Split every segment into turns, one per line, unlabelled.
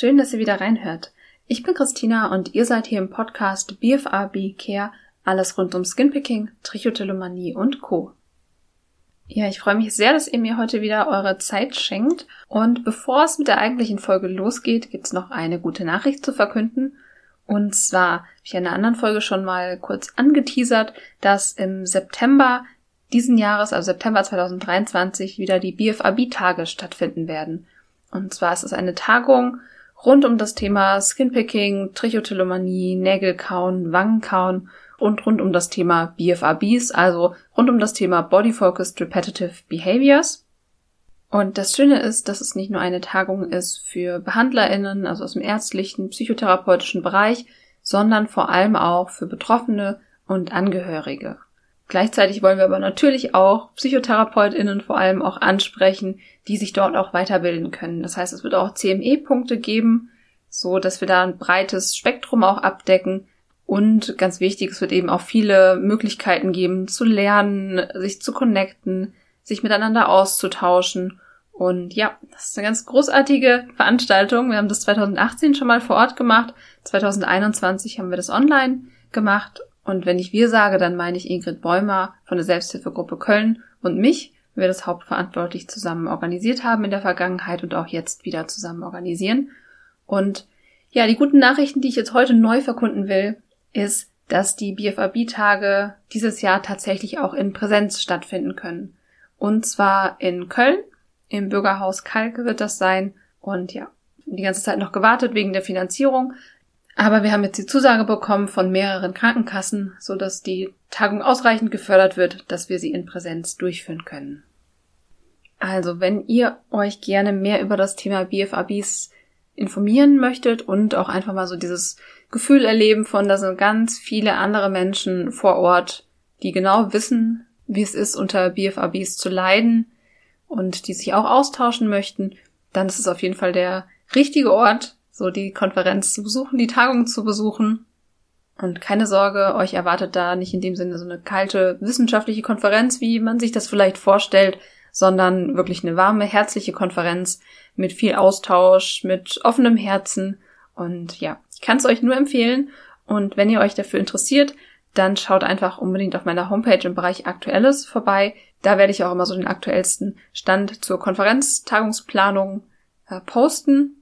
Schön, dass ihr wieder reinhört. Ich bin Christina und ihr seid hier im Podcast BFAB Care, alles rund um Skinpicking, Trichotillomanie und Co. Ja, ich freue mich sehr, dass ihr mir heute wieder eure Zeit schenkt. Und bevor es mit der eigentlichen Folge losgeht, gibt's noch eine gute Nachricht zu verkünden. Und zwar habe ich in einer anderen Folge schon mal kurz angeteasert, dass im September diesen Jahres, also September 2023, wieder die BFAB-Tage stattfinden werden. Und zwar ist es eine Tagung rund um das Thema Skinpicking, Trichotillomanie, Nägelkauen, Wangenkauen und rund um das Thema BFABs, also rund um das Thema Body Focused Repetitive Behaviors. Und das Schöne ist, dass es nicht nur eine Tagung ist für BehandlerInnen, also aus dem ärztlichen, psychotherapeutischen Bereich, sondern vor allem auch für Betroffene und Angehörige. Gleichzeitig wollen wir aber natürlich auch PsychotherapeutInnen vor allem auch ansprechen, die sich dort auch weiterbilden können. Das heißt, es wird auch CME-Punkte geben, so dass wir da ein breites Spektrum auch abdecken. Und ganz wichtig, es wird eben auch viele Möglichkeiten geben, zu lernen, sich zu connecten, sich miteinander auszutauschen. Und ja, das ist eine ganz großartige Veranstaltung. Wir haben das 2018 schon mal vor Ort gemacht. 2021 haben wir das online gemacht und wenn ich wir sage, dann meine ich Ingrid Bäumer von der Selbsthilfegruppe Köln und mich, wir das hauptverantwortlich zusammen organisiert haben in der Vergangenheit und auch jetzt wieder zusammen organisieren. Und ja, die guten Nachrichten, die ich jetzt heute neu verkunden will, ist, dass die BFAB-Tage dieses Jahr tatsächlich auch in Präsenz stattfinden können. Und zwar in Köln, im Bürgerhaus Kalke wird das sein. Und ja, die ganze Zeit noch gewartet wegen der Finanzierung. Aber wir haben jetzt die Zusage bekommen von mehreren Krankenkassen, so dass die Tagung ausreichend gefördert wird, dass wir sie in Präsenz durchführen können. Also, wenn ihr euch gerne mehr über das Thema BFABs informieren möchtet und auch einfach mal so dieses Gefühl erleben von, da sind ganz viele andere Menschen vor Ort, die genau wissen, wie es ist, unter BFABs zu leiden und die sich auch austauschen möchten, dann ist es auf jeden Fall der richtige Ort, so die Konferenz zu besuchen, die Tagung zu besuchen. Und keine Sorge, euch erwartet da nicht in dem Sinne so eine kalte wissenschaftliche Konferenz, wie man sich das vielleicht vorstellt, sondern wirklich eine warme, herzliche Konferenz mit viel Austausch, mit offenem Herzen. Und ja, ich kann es euch nur empfehlen. Und wenn ihr euch dafür interessiert, dann schaut einfach unbedingt auf meiner Homepage im Bereich Aktuelles vorbei. Da werde ich auch immer so den aktuellsten Stand zur Konferenztagungsplanung äh, posten.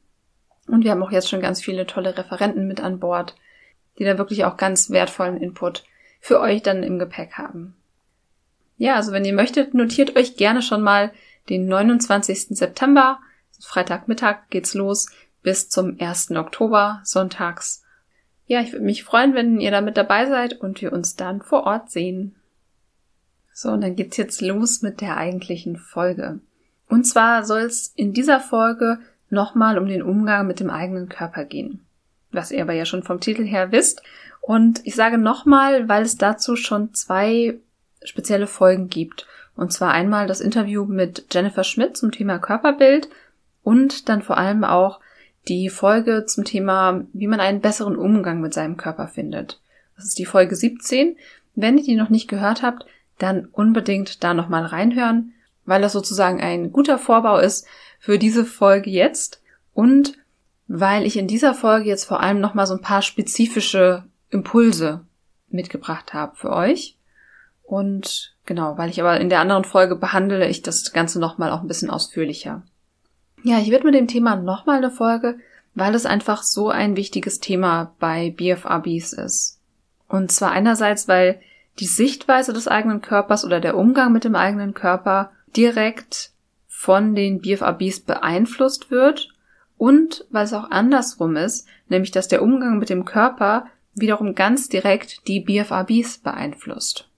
Und wir haben auch jetzt schon ganz viele tolle Referenten mit an Bord, die da wirklich auch ganz wertvollen Input für euch dann im Gepäck haben. Ja, also wenn ihr möchtet, notiert euch gerne schon mal den 29. September, Freitagmittag geht's los, bis zum 1. Oktober, sonntags. Ja, ich würde mich freuen, wenn ihr da mit dabei seid und wir uns dann vor Ort sehen. So, und dann geht's jetzt los mit der eigentlichen Folge. Und zwar soll es in dieser Folge nochmal um den Umgang mit dem eigenen Körper gehen. Was ihr aber ja schon vom Titel her wisst. Und ich sage nochmal, weil es dazu schon zwei spezielle Folgen gibt. Und zwar einmal das Interview mit Jennifer Schmidt zum Thema Körperbild und dann vor allem auch die Folge zum Thema, wie man einen besseren Umgang mit seinem Körper findet. Das ist die Folge 17. Wenn ihr die noch nicht gehört habt, dann unbedingt da nochmal reinhören, weil das sozusagen ein guter Vorbau ist für diese Folge jetzt und weil ich in dieser Folge jetzt vor allem nochmal so ein paar spezifische Impulse mitgebracht habe für euch. Und genau, weil ich aber in der anderen Folge behandle ich das Ganze nochmal auch ein bisschen ausführlicher. Ja, ich widme dem Thema nochmal eine Folge, weil es einfach so ein wichtiges Thema bei BFRBs ist. Und zwar einerseits, weil die Sichtweise des eigenen Körpers oder der Umgang mit dem eigenen Körper direkt von den BFABs beeinflusst wird und weil es auch andersrum ist, nämlich dass der Umgang mit dem Körper wiederum ganz direkt die BFABs beeinflusst.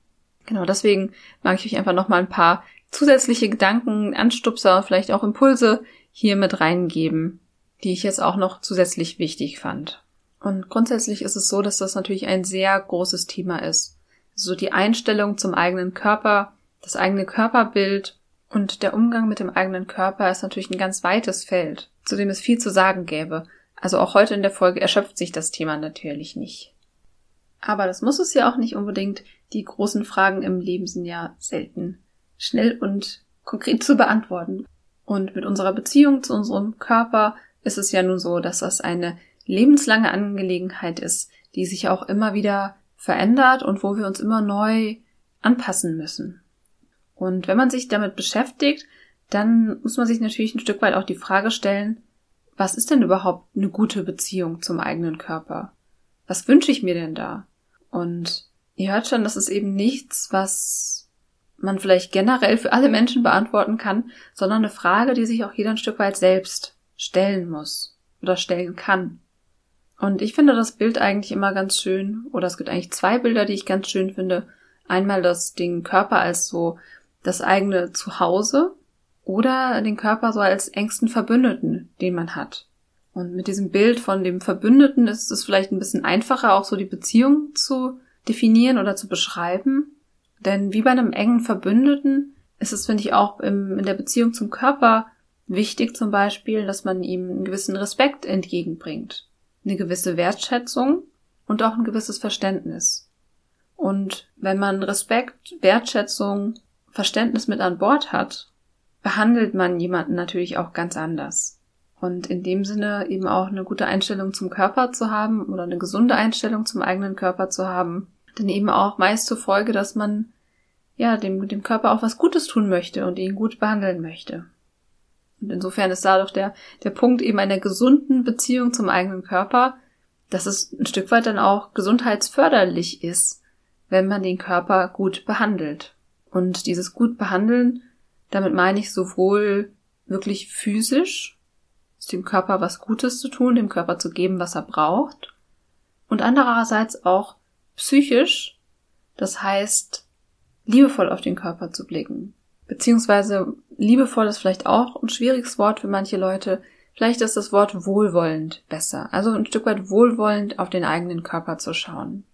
Genau, deswegen mag ich euch einfach nochmal ein paar zusätzliche Gedanken, Anstupser, vielleicht auch Impulse hier mit reingeben, die ich jetzt auch noch zusätzlich wichtig fand. Und grundsätzlich ist es so, dass das natürlich ein sehr großes Thema ist. So die Einstellung zum eigenen Körper, das eigene Körperbild und der Umgang mit dem eigenen Körper ist natürlich ein ganz weites Feld, zu dem es viel zu sagen gäbe. Also auch heute in der Folge erschöpft sich das Thema natürlich nicht. Aber das muss es ja auch nicht unbedingt. Die großen Fragen im Leben sind ja selten schnell und konkret zu beantworten. Und mit unserer Beziehung zu unserem Körper ist es ja nun so, dass das eine lebenslange Angelegenheit ist, die sich auch immer wieder verändert und wo wir uns immer neu anpassen müssen. Und wenn man sich damit beschäftigt, dann muss man sich natürlich ein Stück weit auch die Frage stellen, was ist denn überhaupt eine gute Beziehung zum eigenen Körper? Was wünsche ich mir denn da? Und ihr hört schon, das ist eben nichts, was man vielleicht generell für alle Menschen beantworten kann, sondern eine Frage, die sich auch jeder ein Stück weit selbst stellen muss oder stellen kann. Und ich finde das Bild eigentlich immer ganz schön, oder es gibt eigentlich zwei Bilder, die ich ganz schön finde. Einmal das den Körper als so das eigene Zuhause oder den Körper so als engsten Verbündeten, den man hat. Und mit diesem Bild von dem Verbündeten ist es vielleicht ein bisschen einfacher, auch so die Beziehung zu definieren oder zu beschreiben. Denn wie bei einem engen Verbündeten ist es, finde ich, auch im, in der Beziehung zum Körper wichtig zum Beispiel, dass man ihm einen gewissen Respekt entgegenbringt, eine gewisse Wertschätzung und auch ein gewisses Verständnis. Und wenn man Respekt, Wertschätzung, Verständnis mit an Bord hat, behandelt man jemanden natürlich auch ganz anders. Und in dem Sinne eben auch eine gute Einstellung zum Körper zu haben oder eine gesunde Einstellung zum eigenen Körper zu haben, dann eben auch meist zur Folge, dass man ja dem, dem Körper auch was Gutes tun möchte und ihn gut behandeln möchte. Und insofern ist da doch der, der Punkt eben einer gesunden Beziehung zum eigenen Körper, dass es ein Stück weit dann auch gesundheitsförderlich ist, wenn man den Körper gut behandelt. Und dieses gut behandeln, damit meine ich sowohl wirklich physisch, dem Körper was Gutes zu tun, dem Körper zu geben, was er braucht, und andererseits auch psychisch, das heißt, liebevoll auf den Körper zu blicken. Beziehungsweise liebevoll ist vielleicht auch ein schwieriges Wort für manche Leute. Vielleicht ist das Wort wohlwollend besser. Also ein Stück weit wohlwollend auf den eigenen Körper zu schauen.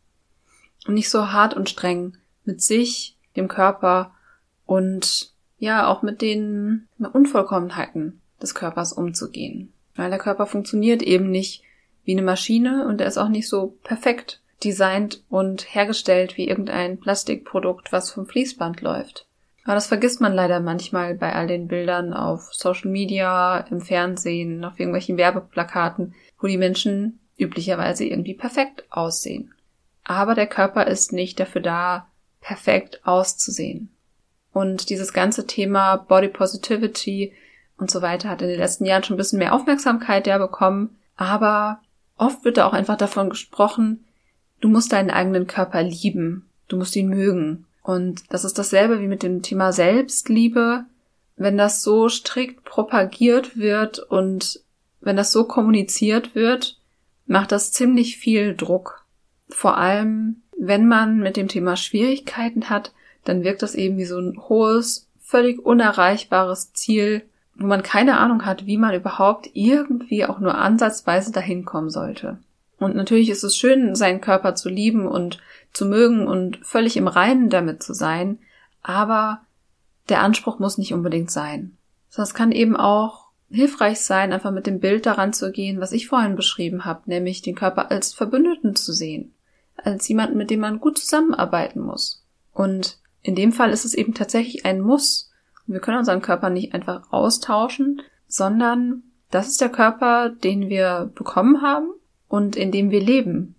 Und nicht so hart und streng mit sich, dem Körper und ja auch mit den Unvollkommenheiten des Körpers umzugehen. Weil der Körper funktioniert eben nicht wie eine Maschine und er ist auch nicht so perfekt designt und hergestellt wie irgendein Plastikprodukt, was vom Fließband läuft. Aber das vergisst man leider manchmal bei all den Bildern auf Social Media, im Fernsehen, auf irgendwelchen Werbeplakaten, wo die Menschen üblicherweise irgendwie perfekt aussehen. Aber der Körper ist nicht dafür da, perfekt auszusehen. Und dieses ganze Thema Body Positivity und so weiter hat in den letzten Jahren schon ein bisschen mehr Aufmerksamkeit ja bekommen. Aber oft wird da auch einfach davon gesprochen, du musst deinen eigenen Körper lieben. Du musst ihn mögen. Und das ist dasselbe wie mit dem Thema Selbstliebe. Wenn das so strikt propagiert wird und wenn das so kommuniziert wird, macht das ziemlich viel Druck. Vor allem, wenn man mit dem Thema Schwierigkeiten hat, dann wirkt das eben wie so ein hohes, völlig unerreichbares Ziel, wo man keine Ahnung hat, wie man überhaupt irgendwie auch nur ansatzweise dahin kommen sollte. Und natürlich ist es schön, seinen Körper zu lieben und zu mögen und völlig im Reinen damit zu sein, aber der Anspruch muss nicht unbedingt sein. Es kann eben auch hilfreich sein, einfach mit dem Bild daran zu gehen, was ich vorhin beschrieben habe, nämlich den Körper als Verbündeten zu sehen, als jemanden, mit dem man gut zusammenarbeiten muss. Und in dem Fall ist es eben tatsächlich ein Muss. Wir können unseren Körper nicht einfach austauschen, sondern das ist der Körper, den wir bekommen haben und in dem wir leben.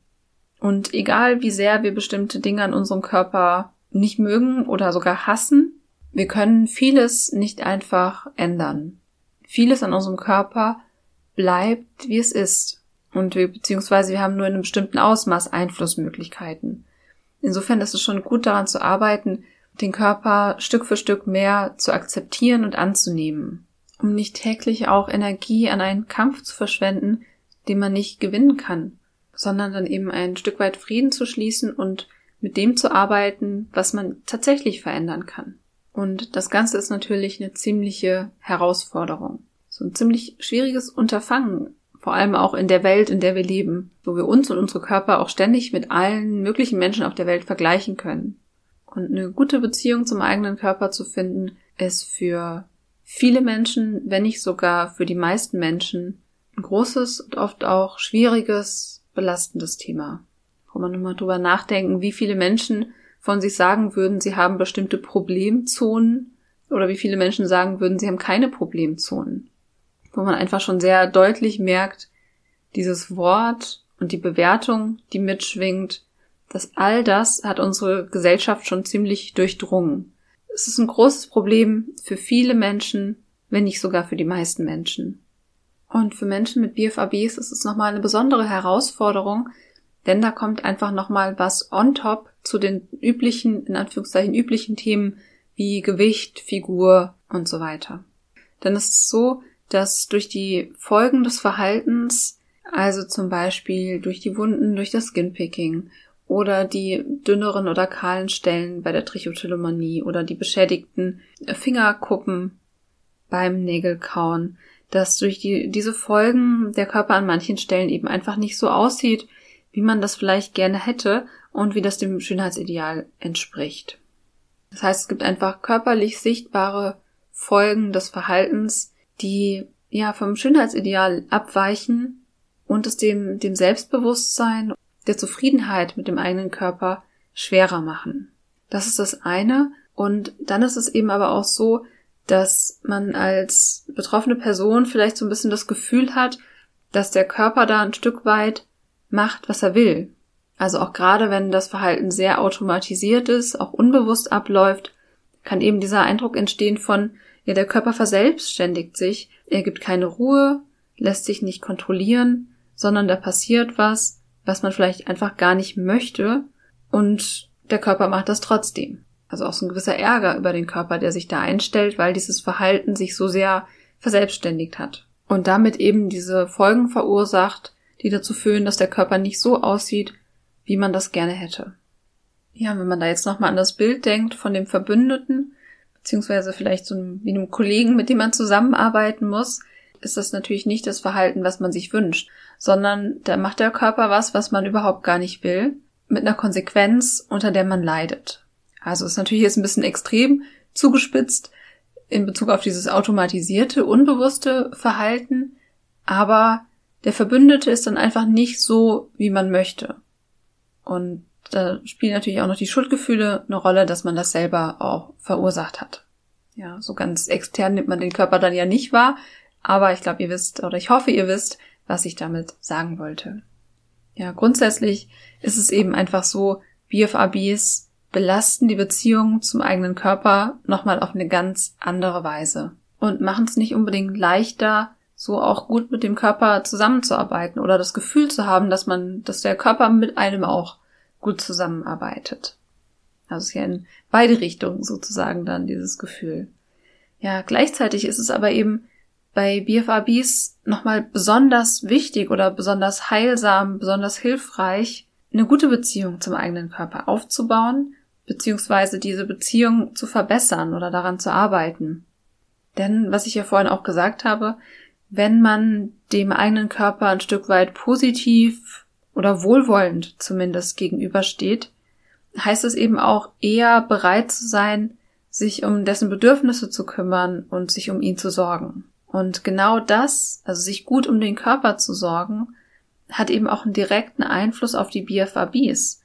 Und egal wie sehr wir bestimmte Dinge an unserem Körper nicht mögen oder sogar hassen, wir können vieles nicht einfach ändern. Vieles an unserem Körper bleibt, wie es ist. Und wir, beziehungsweise wir haben nur in einem bestimmten Ausmaß Einflussmöglichkeiten. Insofern ist es schon gut daran zu arbeiten, den Körper Stück für Stück mehr zu akzeptieren und anzunehmen, um nicht täglich auch Energie an einen Kampf zu verschwenden, den man nicht gewinnen kann, sondern dann eben ein Stück weit Frieden zu schließen und mit dem zu arbeiten, was man tatsächlich verändern kann. Und das Ganze ist natürlich eine ziemliche Herausforderung. So ein ziemlich schwieriges Unterfangen, vor allem auch in der Welt, in der wir leben, wo wir uns und unsere Körper auch ständig mit allen möglichen Menschen auf der Welt vergleichen können. Und eine gute Beziehung zum eigenen Körper zu finden, ist für viele Menschen, wenn nicht sogar für die meisten Menschen, ein großes und oft auch schwieriges, belastendes Thema. Wo man nochmal drüber nachdenken, wie viele Menschen von sich sagen würden, sie haben bestimmte Problemzonen oder wie viele Menschen sagen würden, sie haben keine Problemzonen. Wo man einfach schon sehr deutlich merkt, dieses Wort und die Bewertung, die mitschwingt, dass all das hat unsere Gesellschaft schon ziemlich durchdrungen. Es ist ein großes Problem für viele Menschen, wenn nicht sogar für die meisten Menschen. Und für Menschen mit BFABs ist es nochmal eine besondere Herausforderung, denn da kommt einfach nochmal was on top zu den üblichen, in Anführungszeichen üblichen Themen wie Gewicht, Figur und so weiter. Denn es ist so, dass durch die Folgen des Verhaltens, also zum Beispiel durch die Wunden, durch das Skinpicking oder die dünneren oder kahlen Stellen bei der Trichotillomanie oder die beschädigten Fingerkuppen beim Nägelkauen, dass durch die, diese Folgen der Körper an manchen Stellen eben einfach nicht so aussieht, wie man das vielleicht gerne hätte und wie das dem Schönheitsideal entspricht. Das heißt, es gibt einfach körperlich sichtbare Folgen des Verhaltens, die ja vom Schönheitsideal abweichen und es dem, dem Selbstbewusstsein, der Zufriedenheit mit dem eigenen Körper schwerer machen. Das ist das eine. Und dann ist es eben aber auch so, dass man als betroffene Person vielleicht so ein bisschen das Gefühl hat, dass der Körper da ein Stück weit macht, was er will. Also auch gerade wenn das Verhalten sehr automatisiert ist, auch unbewusst abläuft, kann eben dieser Eindruck entstehen von, ja, der Körper verselbstständigt sich, er gibt keine Ruhe, lässt sich nicht kontrollieren, sondern da passiert was, was man vielleicht einfach gar nicht möchte und der Körper macht das trotzdem. Also auch so ein gewisser Ärger über den Körper, der sich da einstellt, weil dieses Verhalten sich so sehr verselbstständigt hat. Und damit eben diese Folgen verursacht, die dazu führen, dass der Körper nicht so aussieht, wie man das gerne hätte. Ja, wenn man da jetzt nochmal an das Bild denkt von dem Verbündeten, beziehungsweise vielleicht so einem, wie einem Kollegen, mit dem man zusammenarbeiten muss, ist das natürlich nicht das Verhalten, was man sich wünscht, sondern da macht der Körper was, was man überhaupt gar nicht will, mit einer Konsequenz, unter der man leidet. Also ist natürlich jetzt ein bisschen extrem zugespitzt in Bezug auf dieses automatisierte, unbewusste Verhalten, aber der Verbündete ist dann einfach nicht so, wie man möchte. Und da spielen natürlich auch noch die Schuldgefühle eine Rolle, dass man das selber auch verursacht hat. Ja, so ganz extern nimmt man den Körper dann ja nicht wahr, aber ich glaube, ihr wisst, oder ich hoffe, ihr wisst, was ich damit sagen wollte. Ja, grundsätzlich ist es eben einfach so, BFABs belasten die Beziehung zum eigenen Körper nochmal auf eine ganz andere Weise und machen es nicht unbedingt leichter, so auch gut mit dem Körper zusammenzuarbeiten oder das Gefühl zu haben, dass man, dass der Körper mit einem auch gut zusammenarbeitet. Also ist ja in beide Richtungen sozusagen dann dieses Gefühl. Ja, gleichzeitig ist es aber eben bei BFABs nochmal besonders wichtig oder besonders heilsam, besonders hilfreich, eine gute Beziehung zum eigenen Körper aufzubauen beziehungsweise diese Beziehung zu verbessern oder daran zu arbeiten. Denn, was ich ja vorhin auch gesagt habe, wenn man dem eigenen Körper ein Stück weit positiv oder wohlwollend zumindest gegenübersteht, heißt es eben auch eher bereit zu sein, sich um dessen Bedürfnisse zu kümmern und sich um ihn zu sorgen. Und genau das, also sich gut um den Körper zu sorgen, hat eben auch einen direkten Einfluss auf die BFABs,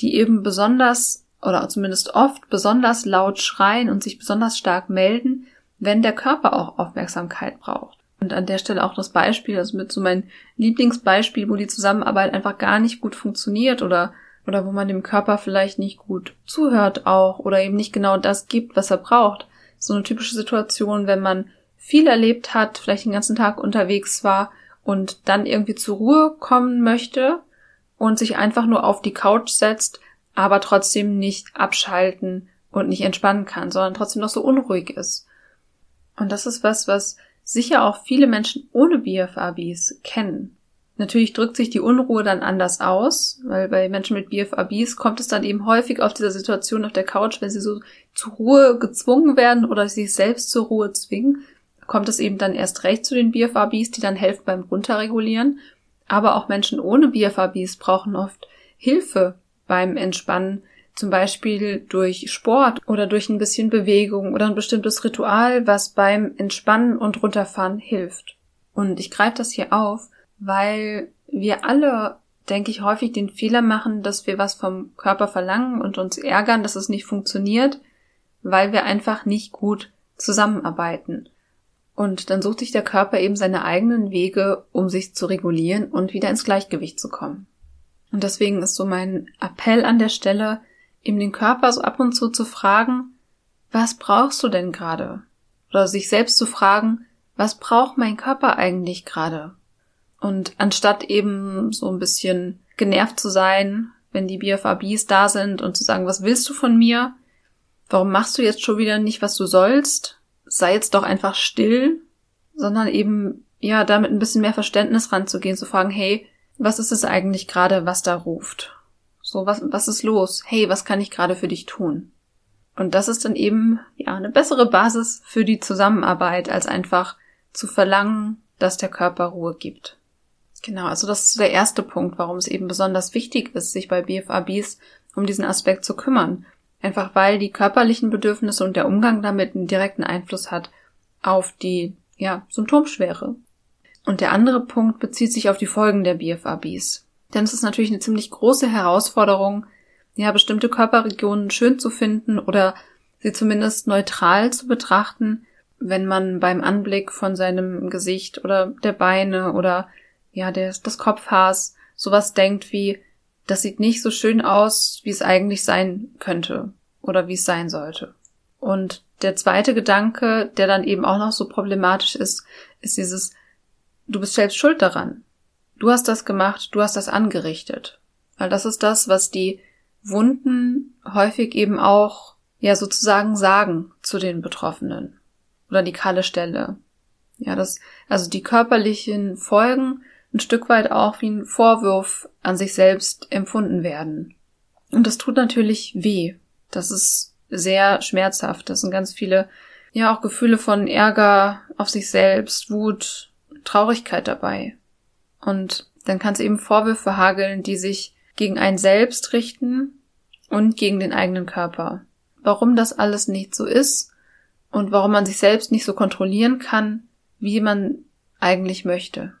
die eben besonders oder zumindest oft besonders laut schreien und sich besonders stark melden, wenn der Körper auch Aufmerksamkeit braucht. Und an der Stelle auch das Beispiel, also mit so mein Lieblingsbeispiel, wo die Zusammenarbeit einfach gar nicht gut funktioniert oder oder wo man dem Körper vielleicht nicht gut zuhört auch oder eben nicht genau das gibt, was er braucht. So eine typische Situation, wenn man viel erlebt hat, vielleicht den ganzen Tag unterwegs war und dann irgendwie zur Ruhe kommen möchte und sich einfach nur auf die Couch setzt aber trotzdem nicht abschalten und nicht entspannen kann, sondern trotzdem noch so unruhig ist. Und das ist was, was sicher auch viele Menschen ohne BFABs kennen. Natürlich drückt sich die Unruhe dann anders aus, weil bei Menschen mit BFABs kommt es dann eben häufig auf dieser Situation auf der Couch, wenn sie so zur Ruhe gezwungen werden oder sich selbst zur Ruhe zwingen, kommt es eben dann erst recht zu den BFABs, die dann helfen beim Runterregulieren. Aber auch Menschen ohne BFABs brauchen oft Hilfe beim Entspannen, zum Beispiel durch Sport oder durch ein bisschen Bewegung oder ein bestimmtes Ritual, was beim Entspannen und Runterfahren hilft. Und ich greife das hier auf, weil wir alle, denke ich, häufig den Fehler machen, dass wir was vom Körper verlangen und uns ärgern, dass es nicht funktioniert, weil wir einfach nicht gut zusammenarbeiten. Und dann sucht sich der Körper eben seine eigenen Wege, um sich zu regulieren und wieder ins Gleichgewicht zu kommen. Und deswegen ist so mein Appell an der Stelle, eben den Körper so ab und zu zu fragen, was brauchst du denn gerade? Oder sich selbst zu fragen, was braucht mein Körper eigentlich gerade? Und anstatt eben so ein bisschen genervt zu sein, wenn die BFABs da sind und zu sagen, was willst du von mir? Warum machst du jetzt schon wieder nicht, was du sollst? Sei jetzt doch einfach still, sondern eben, ja, damit ein bisschen mehr Verständnis ranzugehen, zu fragen, hey, was ist es eigentlich gerade, was da ruft? So, was, was ist los? Hey, was kann ich gerade für dich tun? Und das ist dann eben, ja, eine bessere Basis für die Zusammenarbeit, als einfach zu verlangen, dass der Körper Ruhe gibt. Genau, also das ist der erste Punkt, warum es eben besonders wichtig ist, sich bei BFABs um diesen Aspekt zu kümmern. Einfach weil die körperlichen Bedürfnisse und der Umgang damit einen direkten Einfluss hat auf die, ja, Symptomschwere. Und der andere Punkt bezieht sich auf die Folgen der BFABs. Denn es ist natürlich eine ziemlich große Herausforderung, ja, bestimmte Körperregionen schön zu finden oder sie zumindest neutral zu betrachten, wenn man beim Anblick von seinem Gesicht oder der Beine oder ja, des, des Kopfhaars sowas denkt wie, das sieht nicht so schön aus, wie es eigentlich sein könnte oder wie es sein sollte. Und der zweite Gedanke, der dann eben auch noch so problematisch ist, ist dieses, du bist selbst schuld daran. Du hast das gemacht, du hast das angerichtet. Weil das ist das, was die Wunden häufig eben auch, ja, sozusagen sagen zu den Betroffenen. Oder die kahle Stelle. Ja, das, also die körperlichen Folgen ein Stück weit auch wie ein Vorwurf an sich selbst empfunden werden. Und das tut natürlich weh. Das ist sehr schmerzhaft. Das sind ganz viele, ja, auch Gefühle von Ärger auf sich selbst, Wut, Traurigkeit dabei. Und dann kann es eben Vorwürfe hageln, die sich gegen einen selbst richten und gegen den eigenen Körper. Warum das alles nicht so ist und warum man sich selbst nicht so kontrollieren kann, wie man eigentlich möchte.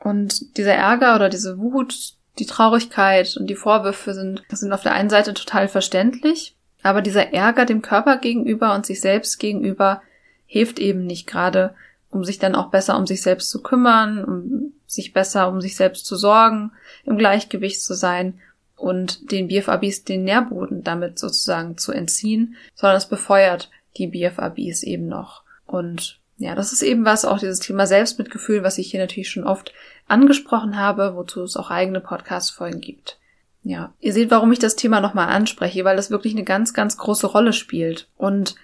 Und dieser Ärger oder diese Wut, die Traurigkeit und die Vorwürfe sind, sind auf der einen Seite total verständlich, aber dieser Ärger dem Körper gegenüber und sich selbst gegenüber hilft eben nicht gerade, um sich dann auch besser um sich selbst zu kümmern, um sich besser um sich selbst zu sorgen, im Gleichgewicht zu sein und den BFABs den Nährboden damit sozusagen zu entziehen, sondern es befeuert die BFABs eben noch. Und ja, das ist eben was, auch dieses Thema Selbstmitgefühl, was ich hier natürlich schon oft angesprochen habe, wozu es auch eigene Podcast-Folgen gibt. Ja, ihr seht, warum ich das Thema nochmal anspreche, weil das wirklich eine ganz, ganz große Rolle spielt. Und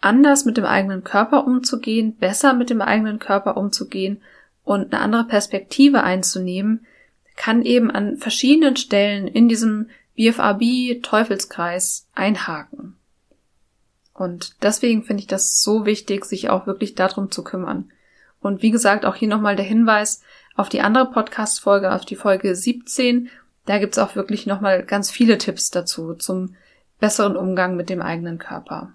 anders mit dem eigenen Körper umzugehen, besser mit dem eigenen Körper umzugehen und eine andere Perspektive einzunehmen, kann eben an verschiedenen Stellen in diesem BFRB-Teufelskreis einhaken. Und deswegen finde ich das so wichtig, sich auch wirklich darum zu kümmern. Und wie gesagt, auch hier nochmal der Hinweis auf die andere Podcast-Folge, auf die Folge 17. Da gibt's auch wirklich nochmal ganz viele Tipps dazu zum besseren Umgang mit dem eigenen Körper.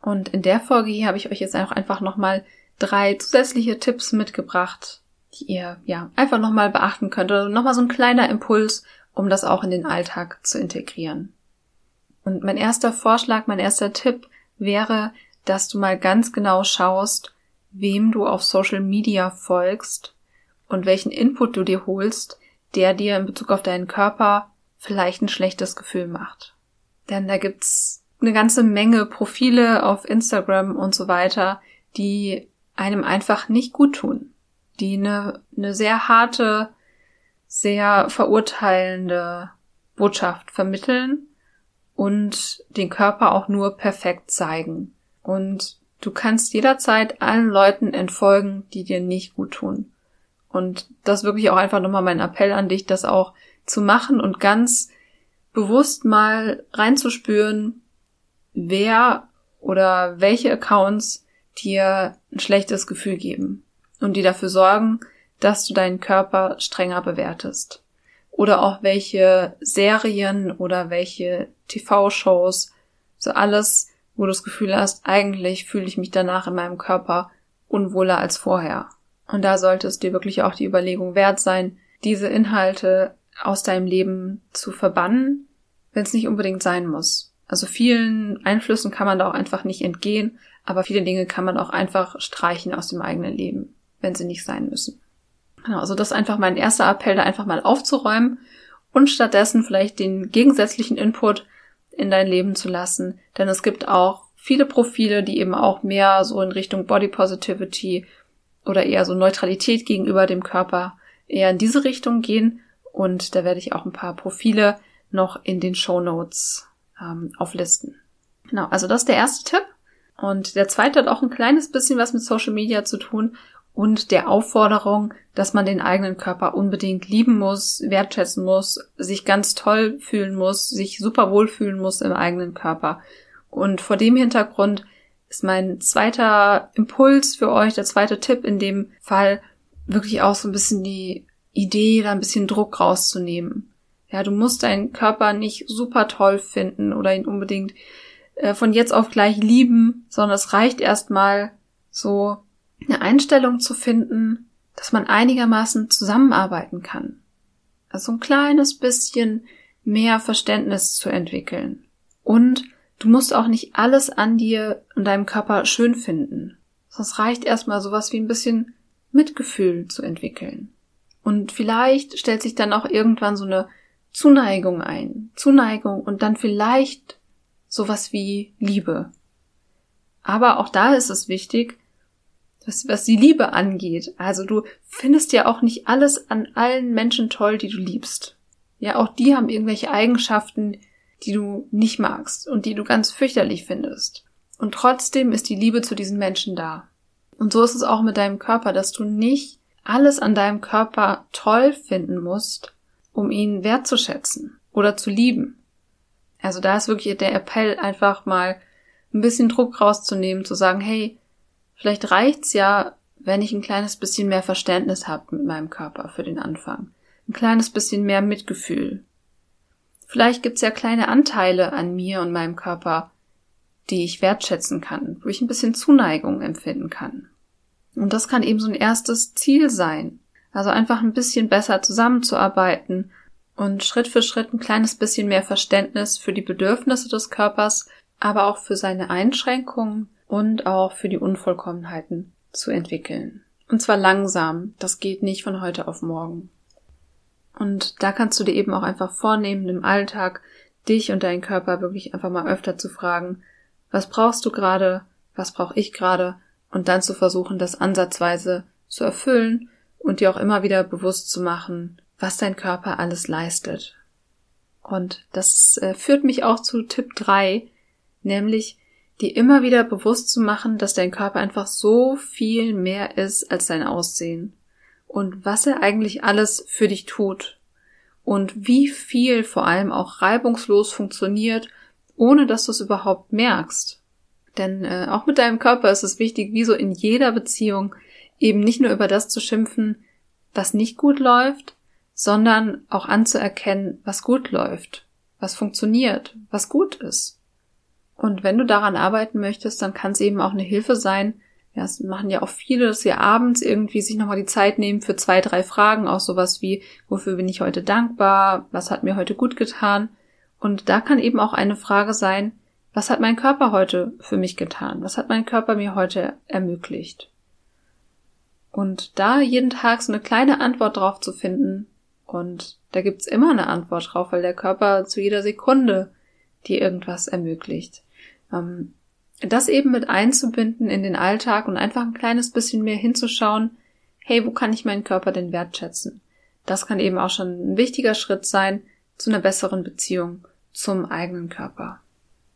Und in der Folge hier habe ich euch jetzt auch einfach nochmal drei zusätzliche Tipps mitgebracht, die ihr ja einfach nochmal beachten könnt oder nochmal so ein kleiner Impuls, um das auch in den Alltag zu integrieren. Und mein erster Vorschlag, mein erster Tipp wäre, dass du mal ganz genau schaust, wem du auf Social Media folgst und welchen Input du dir holst, der dir in Bezug auf deinen Körper vielleicht ein schlechtes Gefühl macht. Denn da gibt's eine ganze Menge Profile auf Instagram und so weiter, die einem einfach nicht gut tun, die eine, eine sehr harte, sehr verurteilende Botschaft vermitteln und den Körper auch nur perfekt zeigen. Und du kannst jederzeit allen Leuten entfolgen, die dir nicht gut tun. Und das wirklich auch einfach nochmal mein Appell an dich, das auch zu machen und ganz bewusst mal reinzuspüren, wer oder welche Accounts dir ein schlechtes Gefühl geben und die dafür sorgen, dass du deinen Körper strenger bewertest oder auch welche Serien oder welche TV-Shows, so alles, wo du das Gefühl hast, eigentlich fühle ich mich danach in meinem Körper unwohler als vorher. Und da sollte es dir wirklich auch die Überlegung wert sein, diese Inhalte aus deinem Leben zu verbannen, wenn es nicht unbedingt sein muss. Also vielen Einflüssen kann man da auch einfach nicht entgehen, Aber viele Dinge kann man auch einfach streichen aus dem eigenen Leben, wenn sie nicht sein müssen. Genau, also das ist einfach mein erster Appell, da einfach mal aufzuräumen und stattdessen vielleicht den gegensätzlichen Input in dein Leben zu lassen. Denn es gibt auch viele Profile, die eben auch mehr so in Richtung Body Positivity oder eher so Neutralität gegenüber dem Körper eher in diese Richtung gehen. Und da werde ich auch ein paar Profile noch in den Show Notes ähm, auflisten. Genau, also das ist der erste Tipp. Und der zweite hat auch ein kleines bisschen was mit Social Media zu tun und der Aufforderung, dass man den eigenen Körper unbedingt lieben muss, wertschätzen muss, sich ganz toll fühlen muss, sich super wohl fühlen muss im eigenen Körper. Und vor dem Hintergrund ist mein zweiter Impuls für euch, der zweite Tipp in dem Fall, wirklich auch so ein bisschen die Idee, da ein bisschen Druck rauszunehmen. Ja, du musst deinen Körper nicht super toll finden oder ihn unbedingt äh, von jetzt auf gleich lieben, sondern es reicht erstmal so eine Einstellung zu finden, dass man einigermaßen zusammenarbeiten kann. Also ein kleines bisschen mehr Verständnis zu entwickeln. Und du musst auch nicht alles an dir und deinem Körper schön finden. Sonst reicht erstmal sowas wie ein bisschen Mitgefühl zu entwickeln. Und vielleicht stellt sich dann auch irgendwann so eine Zuneigung ein. Zuneigung und dann vielleicht sowas wie Liebe. Aber auch da ist es wichtig, was, was die Liebe angeht. Also du findest ja auch nicht alles an allen Menschen toll, die du liebst. Ja, auch die haben irgendwelche Eigenschaften, die du nicht magst und die du ganz fürchterlich findest. Und trotzdem ist die Liebe zu diesen Menschen da. Und so ist es auch mit deinem Körper, dass du nicht alles an deinem Körper toll finden musst, um ihn wertzuschätzen oder zu lieben. Also da ist wirklich der Appell, einfach mal ein bisschen Druck rauszunehmen, zu sagen, hey, vielleicht reicht's ja, wenn ich ein kleines bisschen mehr Verständnis habe mit meinem Körper für den Anfang. Ein kleines bisschen mehr Mitgefühl. Vielleicht gibt's ja kleine Anteile an mir und meinem Körper, die ich wertschätzen kann, wo ich ein bisschen Zuneigung empfinden kann. Und das kann eben so ein erstes Ziel sein. Also einfach ein bisschen besser zusammenzuarbeiten und Schritt für Schritt ein kleines bisschen mehr Verständnis für die Bedürfnisse des Körpers, aber auch für seine Einschränkungen und auch für die Unvollkommenheiten zu entwickeln. Und zwar langsam. Das geht nicht von heute auf morgen. Und da kannst du dir eben auch einfach vornehmen, im Alltag dich und deinen Körper wirklich einfach mal öfter zu fragen, was brauchst du gerade, was brauche ich gerade, und dann zu versuchen, das ansatzweise zu erfüllen und dir auch immer wieder bewusst zu machen, was dein Körper alles leistet. Und das äh, führt mich auch zu Tipp 3, nämlich dir immer wieder bewusst zu machen, dass dein Körper einfach so viel mehr ist als dein Aussehen und was er eigentlich alles für dich tut und wie viel vor allem auch reibungslos funktioniert, ohne dass du es überhaupt merkst. Denn äh, auch mit deinem Körper ist es wichtig, wie so in jeder Beziehung, eben nicht nur über das zu schimpfen, was nicht gut läuft, sondern auch anzuerkennen, was gut läuft, was funktioniert, was gut ist. Und wenn du daran arbeiten möchtest, dann kann es eben auch eine Hilfe sein. Ja, es machen ja auch viele, dass sie abends irgendwie sich nochmal die Zeit nehmen für zwei, drei Fragen, auch sowas wie, wofür bin ich heute dankbar, was hat mir heute gut getan. Und da kann eben auch eine Frage sein, was hat mein Körper heute für mich getan? Was hat mein Körper mir heute ermöglicht? Und da jeden Tag so eine kleine Antwort drauf zu finden, und da gibt's immer eine Antwort drauf, weil der Körper zu jeder Sekunde dir irgendwas ermöglicht. Ähm, das eben mit einzubinden in den Alltag und einfach ein kleines bisschen mehr hinzuschauen, hey, wo kann ich meinen Körper denn wertschätzen? Das kann eben auch schon ein wichtiger Schritt sein zu einer besseren Beziehung zum eigenen Körper.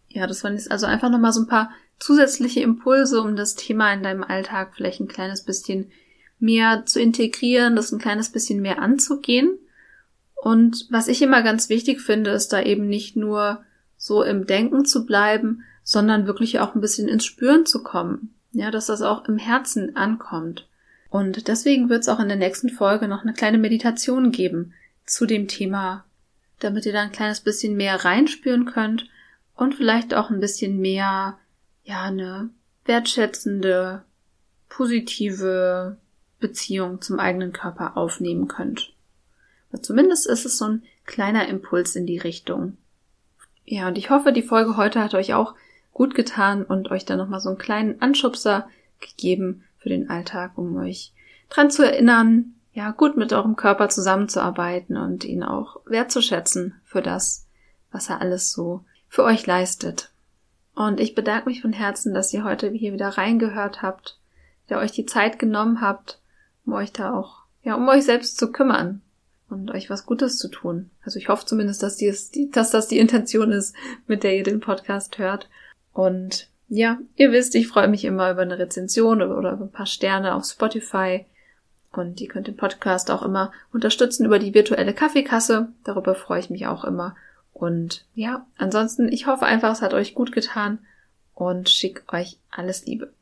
Ja, das waren jetzt also einfach nochmal so ein paar zusätzliche Impulse, um das Thema in deinem Alltag vielleicht ein kleines bisschen mehr zu integrieren, das ein kleines bisschen mehr anzugehen. Und was ich immer ganz wichtig finde, ist da eben nicht nur so im Denken zu bleiben, sondern wirklich auch ein bisschen ins Spüren zu kommen. Ja, dass das auch im Herzen ankommt. Und deswegen wird es auch in der nächsten Folge noch eine kleine Meditation geben zu dem Thema, damit ihr da ein kleines bisschen mehr reinspüren könnt und vielleicht auch ein bisschen mehr, ja, eine wertschätzende, positive Beziehung zum eigenen Körper aufnehmen könnt. Aber zumindest ist es so ein kleiner Impuls in die Richtung. Ja, und ich hoffe, die Folge heute hat euch auch gut getan und euch dann nochmal so einen kleinen Anschubser gegeben für den Alltag, um euch dran zu erinnern, ja, gut mit eurem Körper zusammenzuarbeiten und ihn auch wertzuschätzen für das, was er alles so für euch leistet. Und ich bedanke mich von Herzen, dass ihr heute hier wieder reingehört habt, der euch die Zeit genommen habt, um euch da auch, ja, um euch selbst zu kümmern und euch was Gutes zu tun. Also ich hoffe zumindest, dass, dies, dass das die Intention ist, mit der ihr den Podcast hört. Und ja, ihr wisst, ich freue mich immer über eine Rezension oder über ein paar Sterne auf Spotify. Und ihr könnt den Podcast auch immer unterstützen über die virtuelle Kaffeekasse. Darüber freue ich mich auch immer. Und ja, ansonsten, ich hoffe einfach, es hat euch gut getan und schick euch alles Liebe.